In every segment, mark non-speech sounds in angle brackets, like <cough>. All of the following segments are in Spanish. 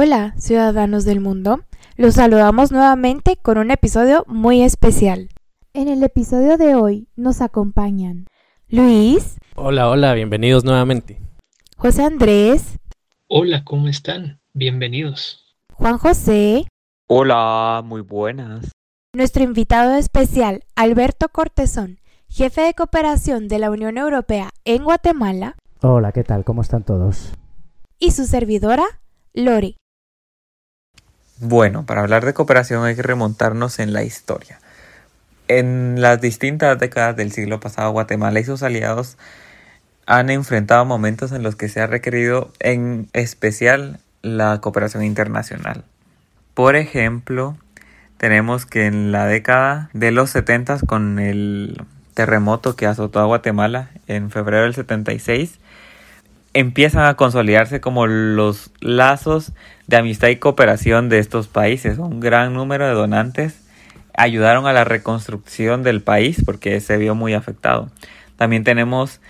Hola, ciudadanos del mundo. Los saludamos nuevamente con un episodio muy especial. En el episodio de hoy nos acompañan Luis. Hola, hola, bienvenidos nuevamente. José Andrés. Hola, ¿cómo están? Bienvenidos. Juan José. Hola, muy buenas. Nuestro invitado especial, Alberto Cortezón, jefe de cooperación de la Unión Europea en Guatemala. Hola, ¿qué tal? ¿Cómo están todos? Y su servidora, Lori. Bueno, para hablar de cooperación hay que remontarnos en la historia. En las distintas décadas del siglo pasado, Guatemala y sus aliados han enfrentado momentos en los que se ha requerido en especial la cooperación internacional. Por ejemplo, tenemos que en la década de los 70 con el terremoto que azotó a Guatemala en febrero del 76, empiezan a consolidarse como los lazos de amistad y cooperación de estos países. Un gran número de donantes ayudaron a la reconstrucción del país porque se vio muy afectado. También tenemos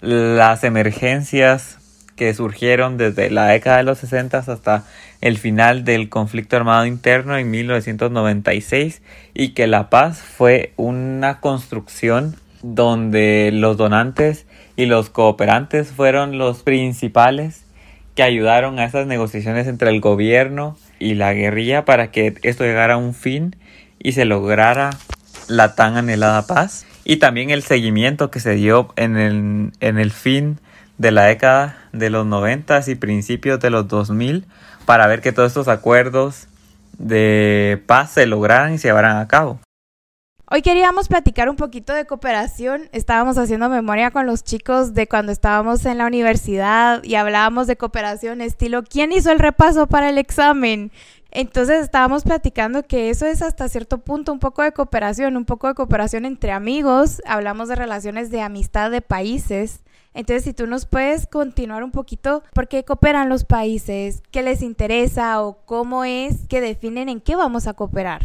las emergencias que surgieron desde la década de los 60 hasta el final del conflicto armado interno en 1996 y que la paz fue una construcción donde los donantes y los cooperantes fueron los principales que ayudaron a esas negociaciones entre el gobierno y la guerrilla para que esto llegara a un fin y se lograra la tan anhelada paz y también el seguimiento que se dio en el, en el fin de la década de los 90 y principios de los 2000 para ver que todos estos acuerdos de paz se lograran y se llevaran a cabo. Hoy queríamos platicar un poquito de cooperación. Estábamos haciendo memoria con los chicos de cuando estábamos en la universidad y hablábamos de cooperación estilo ¿quién hizo el repaso para el examen? Entonces estábamos platicando que eso es hasta cierto punto un poco de cooperación, un poco de cooperación entre amigos. Hablamos de relaciones de amistad de países. Entonces, si tú nos puedes continuar un poquito, ¿por qué cooperan los países? ¿Qué les interesa o cómo es que definen en qué vamos a cooperar?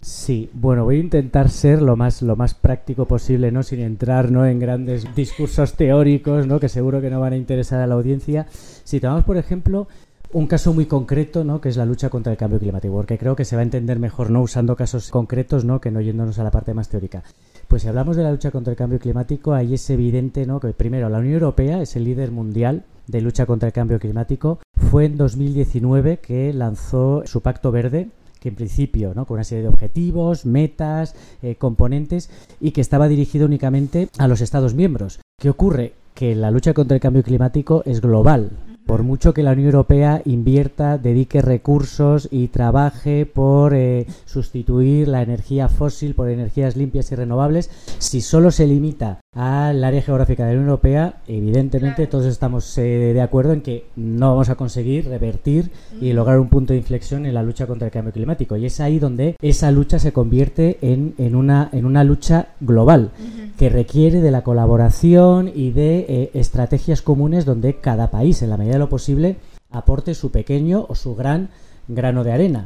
Sí, bueno, voy a intentar ser lo más, lo más práctico posible, ¿no? Sin entrar ¿no? en grandes discursos teóricos, ¿no? Que seguro que no van a interesar a la audiencia. Si tomamos, por ejemplo, un caso muy concreto, ¿no? Que es la lucha contra el cambio climático, porque creo que se va a entender mejor, ¿no? Usando casos concretos, ¿no? Que no yéndonos a la parte más teórica. Pues si hablamos de la lucha contra el cambio climático, ahí es evidente, ¿no? Que primero la Unión Europea es el líder mundial de lucha contra el cambio climático. Fue en 2019 que lanzó su Pacto Verde, en principio, ¿no? con una serie de objetivos, metas, eh, componentes, y que estaba dirigido únicamente a los Estados miembros. ¿Qué ocurre? Que la lucha contra el cambio climático es global. Por mucho que la Unión Europea invierta, dedique recursos y trabaje por eh, sustituir la energía fósil por energías limpias y renovables, si solo se limita al área geográfica de la Unión Europea, evidentemente todos estamos eh, de acuerdo en que no vamos a conseguir revertir y lograr un punto de inflexión en la lucha contra el cambio climático. Y es ahí donde esa lucha se convierte en, en, una, en una lucha global que requiere de la colaboración y de eh, estrategias comunes donde cada país, en la medida de lo posible, aporte su pequeño o su gran grano de arena.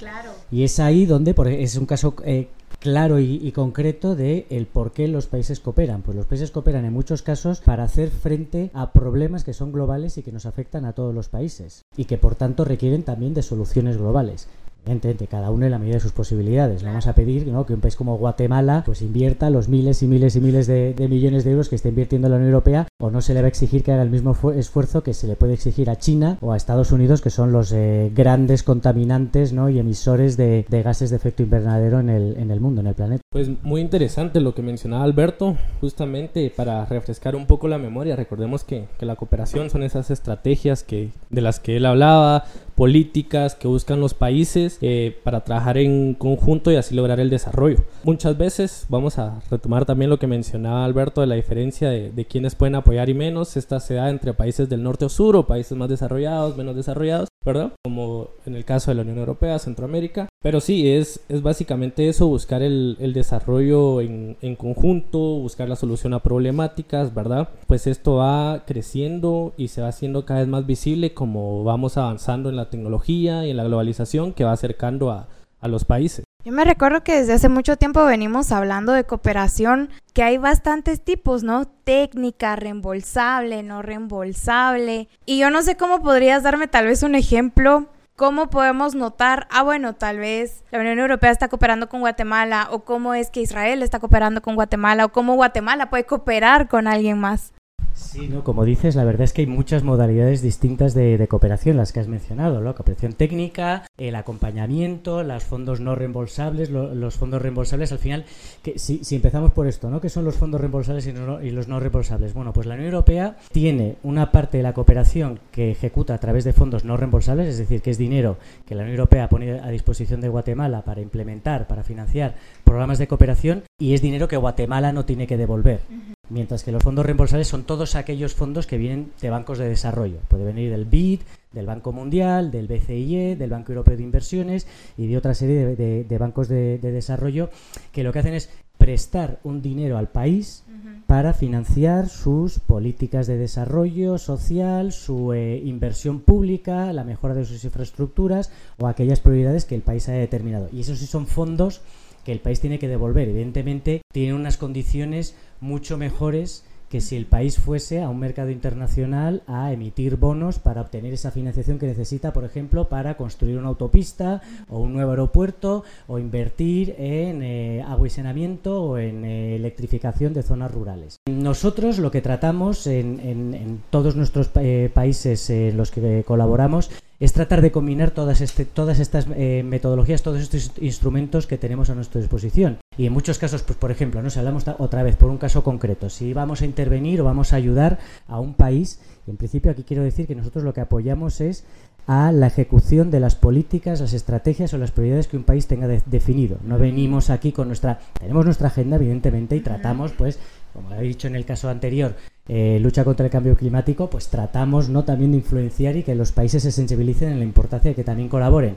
Y es ahí donde, por, es un caso eh, claro y, concreto de el por qué los países cooperan. Pues los países cooperan en muchos casos para hacer frente a problemas que son globales y que nos afectan a todos los países y que por tanto requieren también de soluciones globales. Evidentemente, cada uno en la medida de sus posibilidades. vamos a pedir ¿no? que un país como Guatemala pues invierta los miles y miles y miles de, millones de euros que está invirtiendo la Unión Europea o no se le va a exigir que haga el mismo esfuerzo que se le puede exigir a China o a Estados Unidos, que son los eh, grandes contaminantes ¿no? y emisores de, gases de efecto invernadero en el, en el mundo, en el planeta. Pues muy interesante lo que mencionaba Alberto, justamente para refrescar un poco la memoria. Recordemos que, que la cooperación son esas estrategias que, de las que él hablaba, políticas que buscan los países eh, para trabajar en conjunto y así lograr el desarrollo. Muchas veces vamos a retomar también lo que mencionaba Alberto de la diferencia de, de quienes pueden apoyar y menos. Esta se da entre países del norte o sur o países más desarrollados, menos desarrollados, ¿verdad? Como en el caso de la Unión Europea, Centroamérica. Pero sí, es, es básicamente eso, buscar el, el desarrollo en, en conjunto, buscar la solución a problemáticas, ¿verdad? Pues esto va creciendo y se va haciendo cada vez más visible como vamos avanzando en la tecnología y en la globalización que va acercando a, a los países. Yo me recuerdo que desde hace mucho tiempo venimos hablando de cooperación, que hay bastantes tipos, ¿no? Técnica, reembolsable, no reembolsable. Y yo no sé cómo podrías darme tal vez un ejemplo ¿cómo podemos notar, ah, bueno, tal vez la Unión Europea está cooperando con Guatemala o cómo es que Israel está cooperando con Guatemala o cómo Guatemala puede cooperar con alguien más? Sí, ¿no? como dices, la verdad es que hay muchas modalidades distintas de, cooperación, las que has mencionado, la cooperación técnica, el acompañamiento, los fondos no reembolsables, los fondos reembolsables, al final, que si, empezamos por esto, ¿no? ¿Qué son los fondos reembolsables y, y, los no reembolsables? Bueno, pues la Unión Europea tiene una parte de la cooperación que ejecuta a través de fondos no reembolsables, es decir, que es dinero que la Unión Europea pone a disposición de Guatemala para implementar, para financiar programas de cooperación, y es dinero que Guatemala no tiene que devolver. Mientras que los fondos reembolsables son todos aquellos fondos que vienen de bancos de desarrollo. Puede venir del BID, del Banco Mundial, del BCIE, del Banco Europeo de Inversiones y de otra serie de, bancos de, desarrollo que lo que hacen es prestar un dinero al país para financiar sus políticas de desarrollo social, su eh, inversión pública, la mejora de sus infraestructuras o aquellas prioridades que el país haya determinado. Y esos sí son fondos que el país tiene que devolver. Evidentemente, tiene unas condiciones mucho mejores que si el país fuese a un mercado internacional a emitir bonos para obtener esa financiación que necesita, por ejemplo, para construir una autopista o un nuevo aeropuerto o invertir en eh, agua y saneamiento o en eh, electrificación de zonas rurales. Nosotros lo que tratamos en, todos nuestros eh, países en los que colaboramos es tratar de combinar todas, este, todas estas eh, metodologías, todos estos instrumentos que tenemos a nuestra disposición. Y en muchos casos, pues por ejemplo, ¿no? si hablamos otra vez por un caso concreto, si vamos a intervenir o vamos a ayudar a un país, en principio aquí quiero decir que nosotros lo que apoyamos es a la ejecución de las políticas, las estrategias o las prioridades que un país tenga definido. No venimos aquí con nuestra, tenemos nuestra agenda evidentemente y tratamos pues como he dicho en el caso anterior, eh, lucha contra el cambio climático, pues tratamos no también de influenciar y que los países se sensibilicen en la importancia de que también colaboren.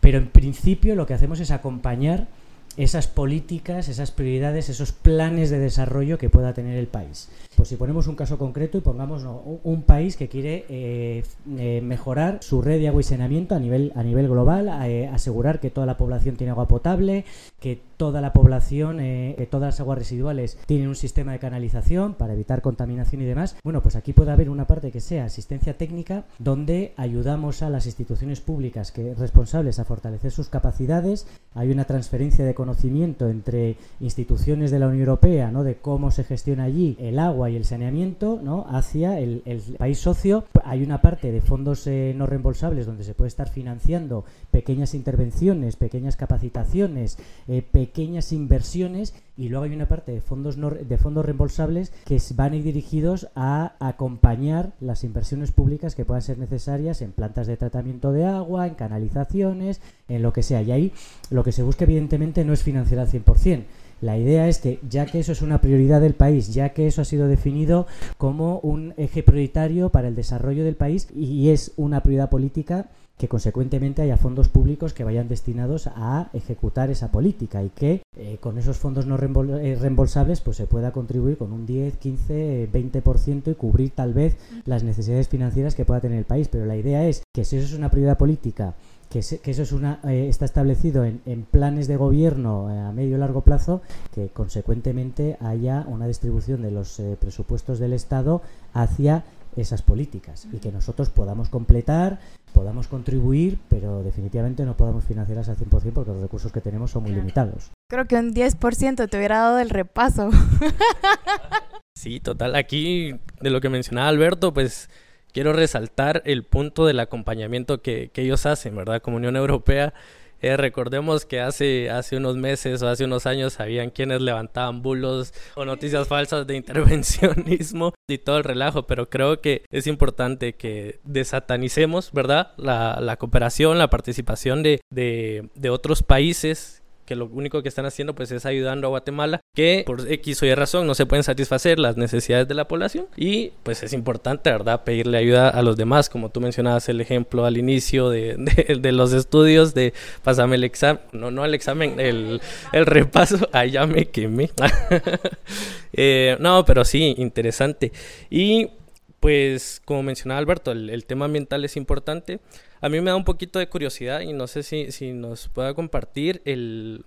Pero en principio lo que hacemos es acompañar esas políticas, esas prioridades, esos planes de desarrollo que pueda tener el país. Pues si ponemos un caso concreto y pongamos un país que quiere eh, eh, mejorar su red de agua y saneamiento a nivel, a nivel global, eh, asegurar que toda la población tiene agua potable, que toda la población, todas las aguas residuales tienen un sistema de canalización para evitar contaminación y demás. Bueno, pues aquí puede haber una parte que sea asistencia técnica donde ayudamos a las instituciones públicas que responsables a fortalecer sus capacidades. Hay una transferencia de conocimiento entre instituciones de la Unión Europea, ¿no? De cómo se gestiona allí el agua y el saneamiento, ¿no? Hacia el, país socio. Hay una parte de fondos eh, no reembolsables donde se puede estar financiando pequeñas intervenciones, pequeñas capacitaciones, eh, pequeñas inversiones y luego hay una parte de fondos de fondos reembolsables que van a ir dirigidos a acompañar las inversiones públicas que puedan ser necesarias en plantas de tratamiento de agua, en canalizaciones, en lo que sea. Y ahí lo que se busca evidentemente no es financiar al 100%. La idea es que, ya que eso es una prioridad del país, ya que eso ha sido definido como un eje prioritario para el desarrollo del país y es una prioridad política, que consecuentemente haya fondos públicos que vayan destinados a ejecutar esa política y que eh, con esos fondos no eh, reembolsables pues se pueda contribuir con un 10, 15, 20% y cubrir tal vez las necesidades financieras que pueda tener el país. Pero la idea es que si eso es una prioridad política que, eso es una, eh, está establecido en, planes de gobierno a medio y largo plazo, que consecuentemente haya una distribución de los presupuestos del Estado hacia esas políticas y que nosotros podamos completar, podamos contribuir, pero definitivamente no podamos financiarlas al 100% porque los recursos que tenemos son muy limitados. Creo que un 10% te hubiera dado el repaso. <laughs> Sí, total. Aquí, de lo que mencionaba Alberto, pues quiero resaltar el punto del acompañamiento que, que ellos hacen, ¿verdad? Como Unión Europea eh, recordemos que hace, hace unos meses o hace unos años habían quienes levantaban bulos o noticias falsas de <laughs> intervencionismo y todo el relajo, pero creo que es importante que desatanicemos, ¿verdad? La, cooperación, la participación de, de otros países que lo único que están haciendo pues es ayudando a Guatemala que por X o Y razón no se pueden satisfacer las necesidades de la población y pues es importante, ¿verdad? Pedirle ayuda a los demás, como tú mencionabas el ejemplo al inicio de, <laughs> de, los estudios de pasame el examen, no, no el examen, el, el repaso, <laughs> allá me quemé. <laughs> eh, no, pero sí, interesante. Y pues como mencionaba Alberto, el, tema ambiental es importante. A mí me da un poquito de curiosidad y no sé si, si nos pueda compartir el,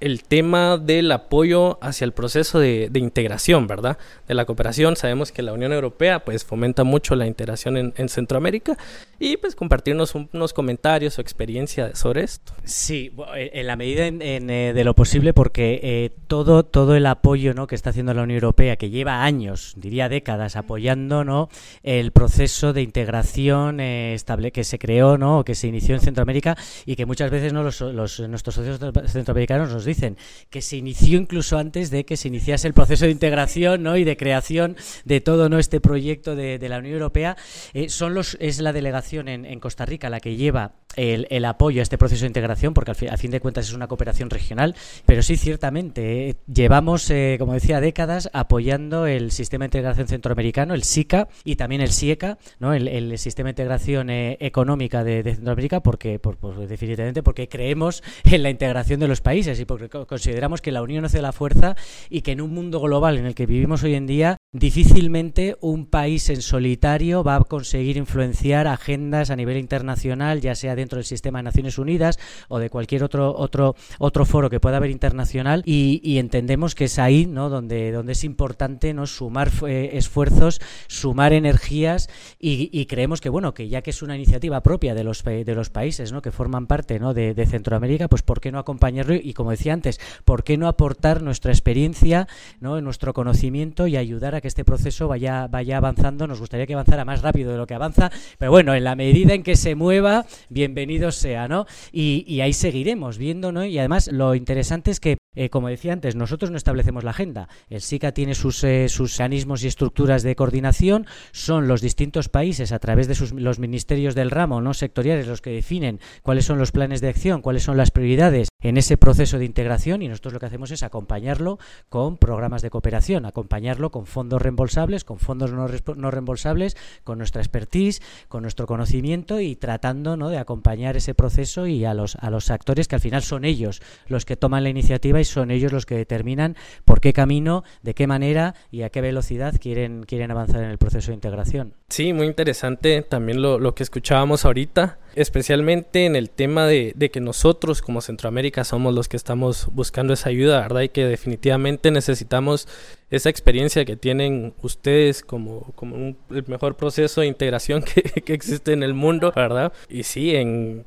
el tema del apoyo hacia el proceso de, integración, ¿verdad? De la cooperación. Sabemos que la Unión Europea pues fomenta mucho la integración en, Centroamérica y pues compartirnos unos comentarios o experiencia sobre esto. Sí, en la medida eh, de lo posible porque eh, todo, todo el apoyo ¿no? que está haciendo la Unión Europea, que lleva años, diría décadas, apoyando ¿no? el proceso de integración eh, estable que se creó ¿no? o que se inició en Centroamérica y que muchas veces ¿no? los, nuestros socios centroamericanos nos dicen que se inició incluso antes de que se iniciase el proceso de integración ¿no? y de creación de todo ¿no? este proyecto de, la Unión Europea. Eh, son los, es la delegación en, Costa Rica la que lleva el, apoyo a este proceso de integración, porque al a fin de cuentas es una cooperación regional, pero sí ciertamente eh, llevamos, eh, como decía, décadas apoyando el sistema de integración centroamericano, el SICA y también el SIECA, ¿no? el, sistema de integración económica de, Centroamérica, porque por, definitivamente porque creemos en la integración de los países y porque consideramos que la unión hace la fuerza y que en un mundo global en el que vivimos hoy en día, difícilmente un país en solitario va a conseguir influenciar agendas a nivel internacional, ya sea dentro del sistema de Naciones Unidas o de cualquier otro otro otro foro que pueda haber internacional y, entendemos que es ahí, ¿no? donde donde es importante no sumar eh, esfuerzos, sumar energías y, creemos que bueno, que ya que es una iniciativa propia de los de los países, ¿no? que forman parte, ¿no? de, de Centroamérica, pues por qué no acompañarlo y como decía antes ¿por qué no aportar nuestra experiencia, ¿no? nuestro conocimiento y ayudar a que este proceso vaya, vaya avanzando? Nos gustaría que avanzara más rápido de lo que avanza, pero bueno, en la medida en que se mueva, bienvenido sea, ¿no? Y, ahí seguiremos viendo, ¿no? Y además lo interesante es que eh, como decía antes, nosotros no establecemos la agenda. El SICA tiene sus, eh, sus organismos y estructuras de coordinación. Son los distintos países, a través de sus, los ministerios del ramo, no sectoriales, los que definen cuáles son los planes de acción, cuáles son las prioridades en ese proceso de integración. Y nosotros lo que hacemos es acompañarlo con programas de cooperación, acompañarlo con fondos reembolsables, con fondos no, reembolsables, con nuestra expertise, con nuestro conocimiento y tratando ¿no? de acompañar ese proceso y a los, a los actores que al final son ellos los que toman la iniciativa y son ellos los que determinan por qué camino, de qué manera y a qué velocidad quieren, quieren avanzar en el proceso de integración. Sí, muy interesante también lo, lo que escuchábamos ahorita, especialmente en el tema de, de, que nosotros como Centroamérica somos los que estamos buscando esa ayuda, ¿verdad? Y que definitivamente necesitamos esa experiencia que tienen ustedes como, como el mejor proceso de integración <laughs> que, que existe en el mundo, ¿verdad? Y sí, en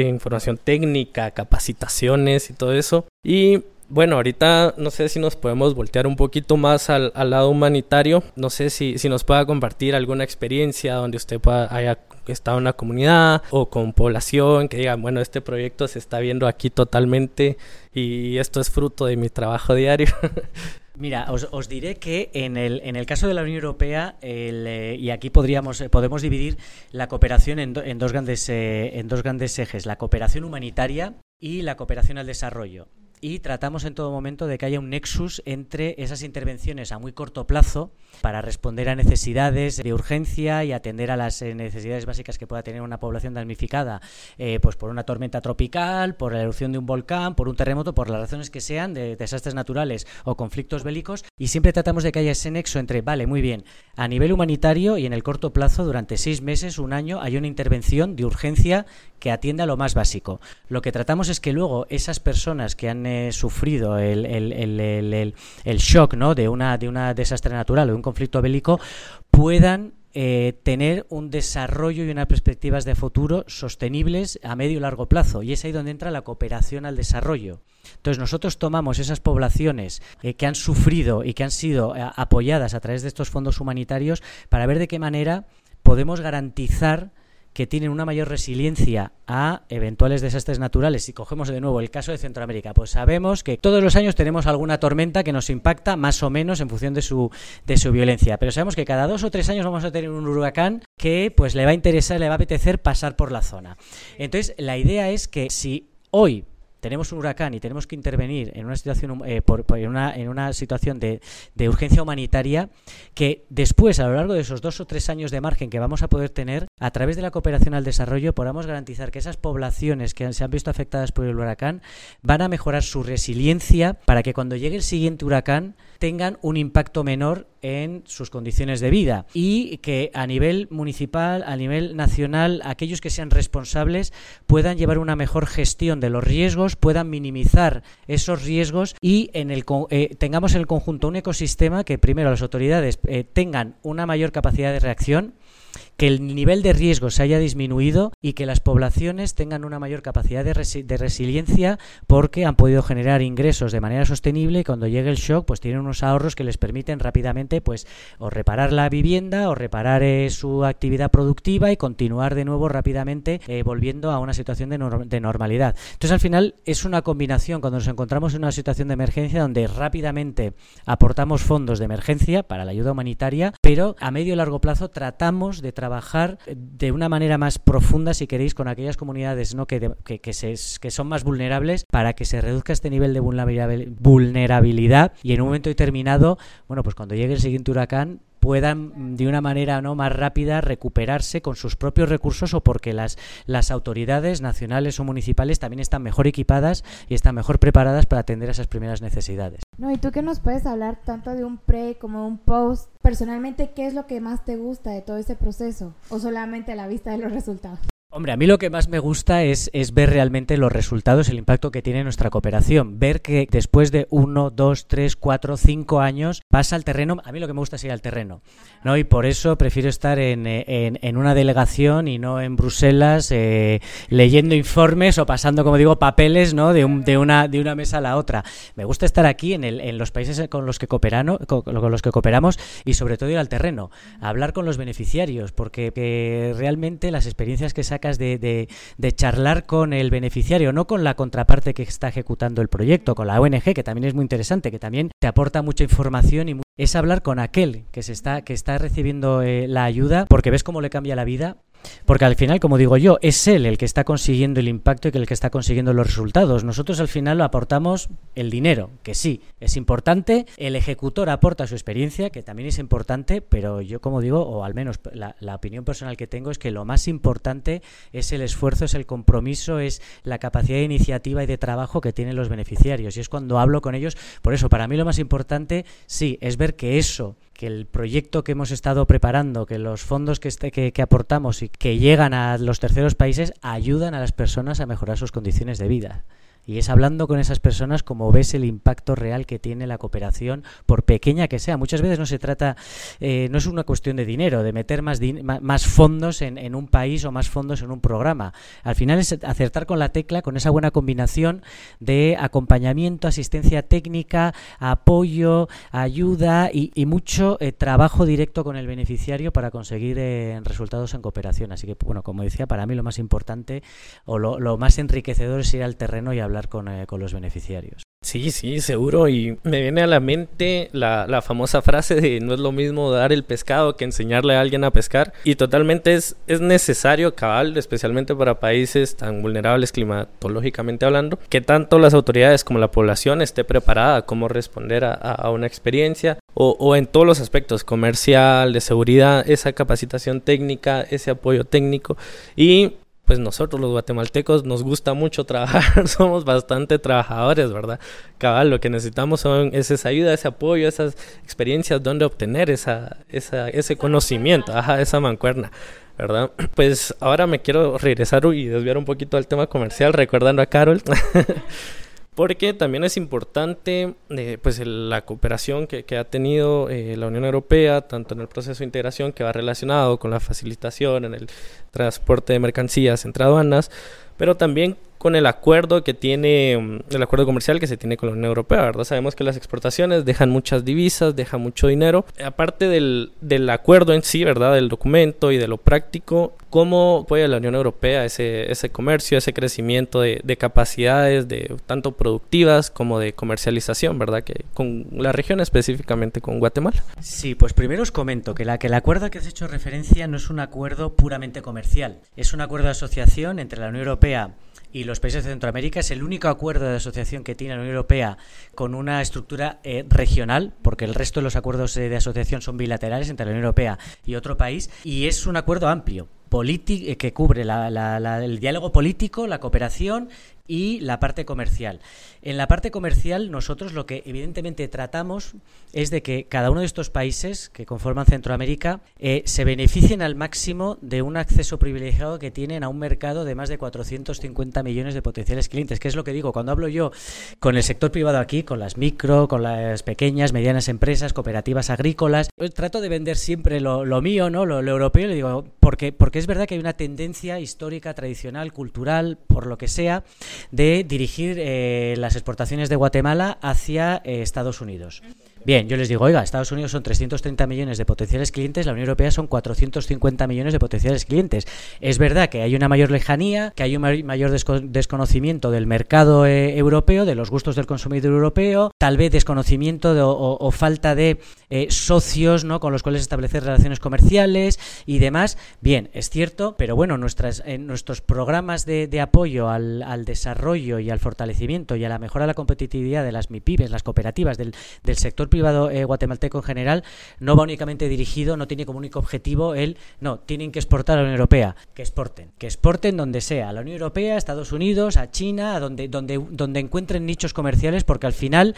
información técnica, capacitaciones y todo eso. Y bueno, ahorita no sé si nos podemos voltear un poquito más al, lado humanitario. No sé si, si nos pueda compartir alguna experiencia donde usted pueda, haya en una comunidad o con población que digan, bueno, este proyecto se está viendo aquí totalmente y esto es fruto de mi trabajo diario. <laughs> Mira, os, diré que en el, en el caso de la Unión Europea, eh, y aquí podríamos, eh, podemos dividir la cooperación en, en, dos grandes, eh, en dos grandes ejes, la cooperación humanitaria y la cooperación al desarrollo y tratamos en todo momento de que haya un nexus entre esas intervenciones a muy corto plazo para responder a necesidades de urgencia y atender a las eh, necesidades básicas que pueda tener una población damnificada eh, pues por una tormenta tropical, por la erupción de un volcán, por un terremoto, por las razones que sean de desastres naturales o conflictos bélicos y siempre tratamos de que haya ese nexo entre, vale, muy bien, a nivel humanitario y en el corto plazo, durante seis meses, un año, hay una intervención de urgencia que atienda lo más básico. Lo que tratamos es que luego esas personas que han eh, sufrido el, el, shock ¿no? de, una, de una desastre natural o un conflicto bélico puedan eh, tener un desarrollo y unas perspectivas de futuro sostenibles a medio y largo plazo. Y es ahí donde entra la cooperación al desarrollo. Entonces nosotros tomamos esas poblaciones eh, que han sufrido y que han sido apoyadas a través de estos fondos humanitarios para ver de qué manera podemos garantizar que tienen una mayor resiliencia a eventuales desastres naturales. Si cogemos de nuevo el caso de Centroamérica, pues sabemos que todos los años tenemos alguna tormenta que nos impacta más o menos en función de su, de su violencia. Pero sabemos que cada dos o tres años vamos a tener un huracán que pues le va a interesar, le va a apetecer pasar por la zona. Entonces, la idea es que si hoy tenemos un huracán y tenemos que intervenir en una situación eh, por, en, una, en, una, situación de, urgencia humanitaria que después a lo largo de esos dos o tres años de margen que vamos a poder tener a través de la cooperación al desarrollo podamos garantizar que esas poblaciones que se han visto afectadas por el huracán van a mejorar su resiliencia para que cuando llegue el siguiente huracán tengan un impacto menor en sus condiciones de vida. Y que a nivel municipal, a nivel nacional, aquellos que sean responsables puedan llevar una mejor gestión de los riesgos, puedan minimizar esos riesgos y en el, eh, tengamos en el conjunto un ecosistema que primero las autoridades eh, tengan una mayor capacidad de reacción que el nivel de riesgo se haya disminuido y que las poblaciones tengan una mayor capacidad de, resiliencia porque han podido generar ingresos de manera sostenible y cuando llegue el shock pues tienen unos ahorros que les permiten rápidamente pues o reparar la vivienda o reparar eh, su actividad productiva y continuar de nuevo rápidamente eh, volviendo a una situación de, de normalidad. Entonces al final es una combinación cuando nos encontramos en una situación de emergencia donde rápidamente aportamos fondos de emergencia para la ayuda humanitaria, pero a medio y largo plazo tratamos de trabajar de una manera más profunda, si queréis, con aquellas comunidades ¿no? que, que, que, se, que son más vulnerables para que se reduzca este nivel de vulnerabilidad y en un momento determinado, bueno, pues cuando llegue el siguiente huracán, puedan de una manera no más rápida recuperarse con sus propios recursos o porque las, las autoridades nacionales o municipales también están mejor equipadas y están mejor preparadas para atender esas primeras necesidades. No, y tú que nos puedes hablar tanto de un pre como de un post, personalmente, ¿qué es lo que más te gusta de todo ese proceso o solamente a la vista de los resultados? Hombre, a mí lo que más me gusta es, es, ver realmente los resultados, el impacto que tiene nuestra cooperación. Ver que después de uno, dos, tres, cuatro, cinco años pasa al terreno. A mí lo que me gusta es ir al terreno. ¿no? Y por eso prefiero estar en, en, una delegación y no en Bruselas eh, leyendo informes o pasando, como digo, papeles ¿no? de, un, de, una, de una mesa a la otra. Me gusta estar aquí en, el, en los países con los, que cooperano, con, con, los que cooperamos y sobre todo ir al terreno, hablar con los beneficiarios, porque realmente las experiencias que sacan de, de, charlar con el beneficiario, no con la contraparte que está ejecutando el proyecto, con la ONG, que también es muy interesante, que también te aporta mucha información y es hablar con aquel que se está que está recibiendo eh, la ayuda, porque ves cómo le cambia la vida porque al final, como digo yo, es él el que está consiguiendo el impacto y el que está consiguiendo los resultados. Nosotros al final lo aportamos el dinero, que sí, es importante. El ejecutor aporta su experiencia, que también es importante, pero yo como digo, o al menos la, opinión personal que tengo es que lo más importante es el esfuerzo, es el compromiso, es la capacidad de iniciativa y de trabajo que tienen los beneficiarios. Y es cuando hablo con ellos, por eso para mí lo más importante, sí, es ver que eso que el proyecto que hemos estado preparando, que los fondos que, este, que, que, aportamos y que llegan a los terceros países ayudan a las personas a mejorar sus condiciones de vida. Y es hablando con esas personas como ves el impacto real que tiene la cooperación, por pequeña que sea. Muchas veces no se trata, eh, no es una cuestión de dinero, de meter más, más fondos en, en, un país o más fondos en un programa. Al final es acertar con la tecla, con esa buena combinación de acompañamiento, asistencia técnica, apoyo, ayuda y, mucho eh, trabajo directo con el beneficiario para conseguir eh, resultados en cooperación. Así que, bueno, como decía, para mí lo más importante o lo, lo más enriquecedor es ir al terreno y hablar hablar con, eh, con, los beneficiarios. Sí, sí, seguro. Y me viene a la mente la, la, famosa frase de no es lo mismo dar el pescado que enseñarle a alguien a pescar. Y totalmente es, es necesario, cabal, especialmente para países tan vulnerables climatológicamente hablando, que tanto las autoridades como la población esté preparada a cómo responder a, a una experiencia o, o en todos los aspectos, comercial, de seguridad, esa capacitación técnica, ese apoyo técnico. Y pues nosotros los guatemaltecos nos gusta mucho <laughs> trabajar, somos bastante trabajadores, ¿verdad? Cabal, lo que necesitamos son, es esa ayuda, ese apoyo, esas experiencias donde obtener esa, esa, ese conocimiento, ajá, esa mancuerna. ¿verdad? <clears throat> Pues ahora me quiero regresar y desviar un poquito al tema comercial, recordando a Carol. <laughs> porque también es importante eh, pues la cooperación que, que ha tenido eh, la Unión Europea, tanto en el proceso de integración que va relacionado con la facilitación en el transporte de mercancías entre aduanas, pero también con el acuerdo que tiene, mm, el acuerdo comercial que se tiene con la Unión Europea, ¿verdad? Sabemos que las exportaciones dejan muchas divisas, dejan mucho dinero. Aparte del, acuerdo en sí, ¿verdad? Del documento y de lo práctico, ¿cómo apoya la Unión Europea ese, ese comercio, ese crecimiento de, de capacidades, de tanto productivas como de comercialización, ¿verdad? Que con la región específicamente con Guatemala. Sí, pues primero os comento que, la, que el acuerdo que has hecho referencia no es un acuerdo puramente comercial, es un acuerdo de asociación entre la Unión Europea y los países de Centroamérica. Es el único acuerdo de asociación que tiene la Unión Europea con una estructura eh, regional, porque el resto de los acuerdos eh, de asociación son bilaterales entre la Unión Europea y otro país, y es un acuerdo amplio que cubre el diálogo político, la cooperación y la parte comercial. En la parte comercial nosotros lo que evidentemente tratamos es de que cada uno de estos países que conforman Centroamérica eh, se beneficien al máximo de un acceso privilegiado que tienen a un mercado de más de 450 millones de potenciales clientes, que es lo que digo cuando hablo yo con el sector privado aquí, con las micro, con las pequeñas, medianas empresas, cooperativas agrícolas, trato de vender siempre lo, mío, ¿no? Lo, europeo, le digo, porque, porque es verdad que hay una tendencia histórica, tradicional, cultural, por lo que sea, de dirigir eh, las exportaciones de Guatemala hacia eh, Estados Unidos. Bien, yo les digo, oiga, Estados Unidos son 330 millones de potenciales clientes, la Unión Europea son 450 millones de potenciales clientes. Es verdad que hay una mayor lejanía, que hay un mayor desconocimiento del mercado eh, europeo, de los gustos del consumidor europeo, tal vez desconocimiento o, falta de eh, socios ¿no? con los cuales establecer relaciones comerciales y demás. Bien, es cierto, pero bueno, nuestras, en nuestros programas de, apoyo al, desarrollo y al fortalecimiento y a la mejora de la competitividad de las MIPIBES, las cooperativas del, del sector privado eh, guatemalteco en general no va únicamente dirigido, no tiene como único objetivo el, no, tienen que exportar a la Unión Europea, que exporten, que exporten donde sea, a la Unión Europea, a Estados Unidos, a China, a donde, donde, donde encuentren nichos comerciales, porque al final,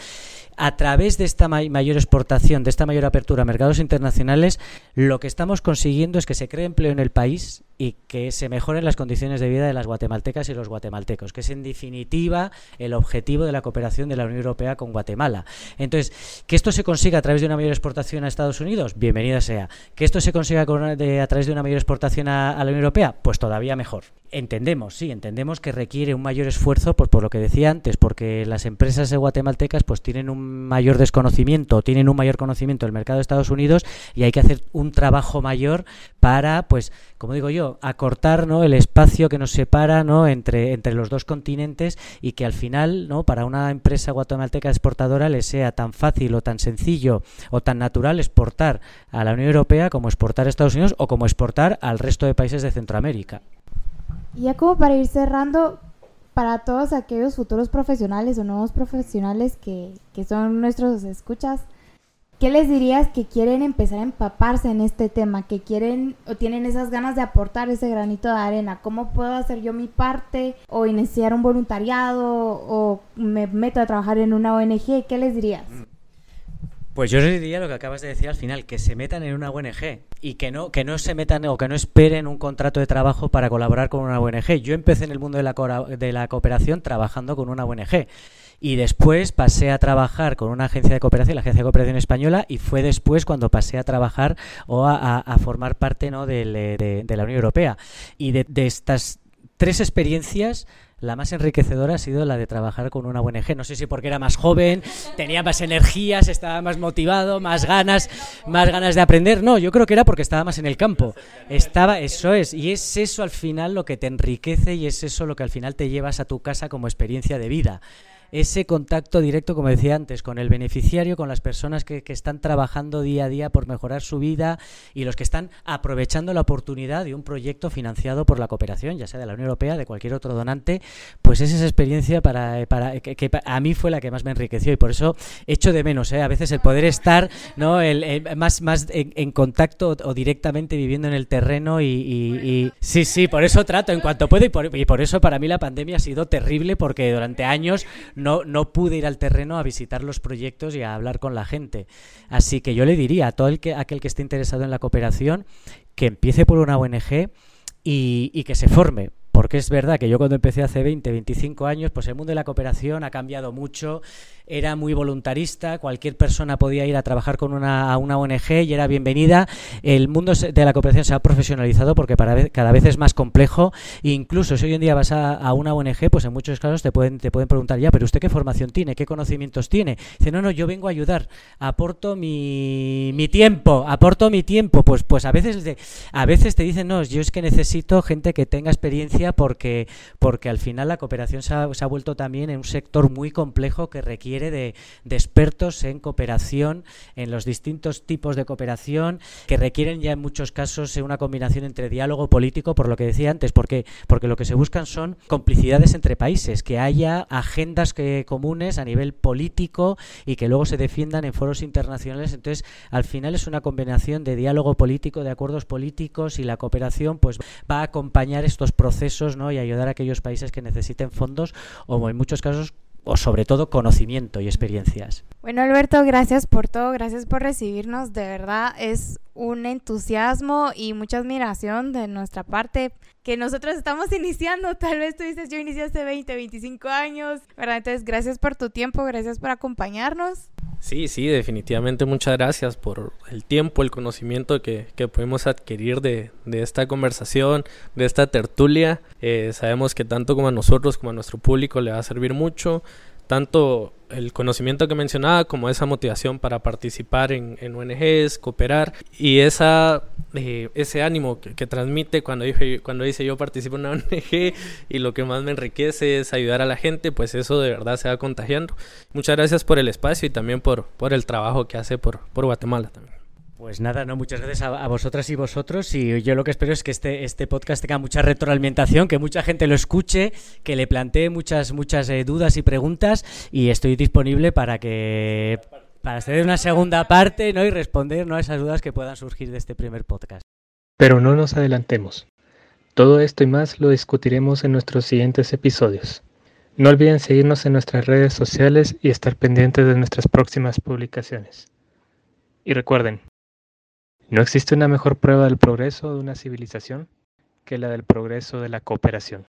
a través de esta mayor exportación, de esta mayor apertura a mercados internacionales, lo que estamos consiguiendo es que se cree empleo en el país y que se mejoren las condiciones de vida de las guatemaltecas y los guatemaltecos, que es en definitiva el objetivo de la cooperación de la Unión Europea con Guatemala. Entonces, que esto se consiga a través de una mayor exportación a Estados Unidos, bienvenida sea. Que esto se consiga a través de una mayor exportación a, la Unión Europea, pues todavía mejor. Entendemos, sí, entendemos que requiere un mayor esfuerzo, pues por lo que decía antes, porque las empresas guatemaltecas pues tienen un mayor desconocimiento, tienen un mayor conocimiento del mercado de Estados Unidos y hay que hacer un trabajo mayor para, pues, como digo yo, acortar ¿no? el espacio que nos separa ¿no? entre, entre los dos continentes y que al final, ¿no? para una empresa guatemalteca exportadora, le sea tan fácil o tan sencillo o tan natural exportar a la Unión Europea como exportar a Estados Unidos o como exportar al resto de países de Centroamérica. Y ya como para ir cerrando, para todos aquellos futuros profesionales o nuevos profesionales que, que son nuestros escuchas, ¿Qué les dirías que quieren empezar a empaparse en este tema, que quieren o tienen esas ganas de aportar ese granito de arena? ¿Cómo puedo hacer yo mi parte o iniciar un voluntariado o me meto a trabajar en una ONG? ¿Qué les dirías? Pues yo les diría lo que acabas de decir al final, que se metan en una ONG y que no, que no se metan o que no esperen un contrato de trabajo para colaborar con una ONG. Yo empecé en el mundo de la, de la cooperación trabajando con una ONG y después pasé a trabajar con una agencia de cooperación, la Agencia de Cooperación Española, y fue después cuando pasé a trabajar o a, formar parte ¿no? de, la Unión Europea. Y de, estas tres experiencias, la más enriquecedora ha sido la de trabajar con una ONG. No sé si porque era más joven, tenía más energías, estaba más motivado, más ganas, más ganas de aprender. No, yo creo que era porque estaba más en el campo. Estaba, eso es, y es eso al final lo que te enriquece y es eso lo que al final te llevas a tu casa como experiencia de vida ese contacto directo, como decía antes, con el beneficiario, con las personas que, están trabajando día a día por mejorar su vida y los que están aprovechando la oportunidad de un proyecto financiado por la cooperación, ya sea de la Unión Europea, de cualquier otro donante, pues es esa experiencia para, para que, a mí fue la que más me enriqueció y por eso echo de menos, ¿eh? a veces el poder estar ¿no? el, más, más en, contacto o, directamente viviendo en el terreno y, sí, sí, por eso trato en cuanto puedo y por, y por eso para mí la pandemia ha sido terrible porque durante años no, no pude ir al terreno a visitar los proyectos y a hablar con la gente. Así que yo le diría a todo el que, aquel que esté interesado en la cooperación que empiece por una ONG y, y que se forme porque es verdad que yo cuando empecé hace 20, 25 años, pues el mundo de la cooperación ha cambiado mucho, era muy voluntarista, cualquier persona podía ir a trabajar con una, una ONG y era bienvenida. El mundo de la cooperación se ha profesionalizado porque cada vez es más complejo incluso si hoy en día vas a, una ONG, pues en muchos casos te pueden, te pueden preguntar, ya, pero ¿usted qué formación tiene? ¿Qué conocimientos tiene? Dice, no, no, yo vengo a ayudar, aporto mi, mi tiempo, aporto mi tiempo. Pues, pues a, veces a veces te dicen, no, yo es que necesito gente que tenga experiencia porque, porque al final la cooperación se ha, vuelto también en un sector muy complejo que requiere de, de, expertos en cooperación, en los distintos tipos de cooperación, que requieren ya en muchos casos una combinación entre diálogo político, por lo que decía antes, porque, porque lo que se buscan son complicidades entre países, que haya agendas que, comunes a nivel político y que luego se defiendan en foros internacionales. Entonces, al final es una combinación de diálogo político, de acuerdos políticos y la cooperación pues va a acompañar estos procesos ¿no? y ayudar a aquellos países que necesiten fondos o en muchos casos o sobre todo conocimiento y experiencias. Bueno, Alberto, gracias por todo, gracias por recibirnos. De verdad es un entusiasmo y mucha admiración de nuestra parte que nosotros estamos iniciando. Tal vez tú dices, yo inicié hace 20, 25 años, ¿verdad? Entonces, gracias por tu tiempo, gracias por acompañarnos. Sí, sí, definitivamente muchas gracias por el tiempo, el conocimiento que, que podemos adquirir de, de, esta conversación, de esta tertulia. Eh, sabemos que tanto como a nosotros como a nuestro público le va a servir mucho tanto el conocimiento que mencionaba como esa motivación para participar en, en ONGs, cooperar y esa, eh, ese ánimo que, transmite cuando, dije, cuando dice yo participo en una ONG y lo que más me enriquece es ayudar a la gente, pues eso de verdad se va contagiando. Muchas gracias por el espacio y también por, por el trabajo que hace por, por Guatemala también. Pues nada, no, muchas gracias a, vosotras y vosotros. Y yo lo que espero es que este, este podcast tenga mucha retroalimentación, que mucha gente lo escuche, que le plantee muchas, muchas eh, dudas y preguntas. Y estoy disponible para que para hacer una segunda parte ¿no? y responder ¿no? a esas dudas que puedan surgir de este primer podcast. Pero no nos adelantemos. Todo esto y más lo discutiremos en nuestros siguientes episodios. No olviden seguirnos en nuestras redes sociales y estar pendientes de nuestras próximas publicaciones. Y recuerden, no existe una mejor prueba del progreso de una civilización que la del progreso de la cooperación.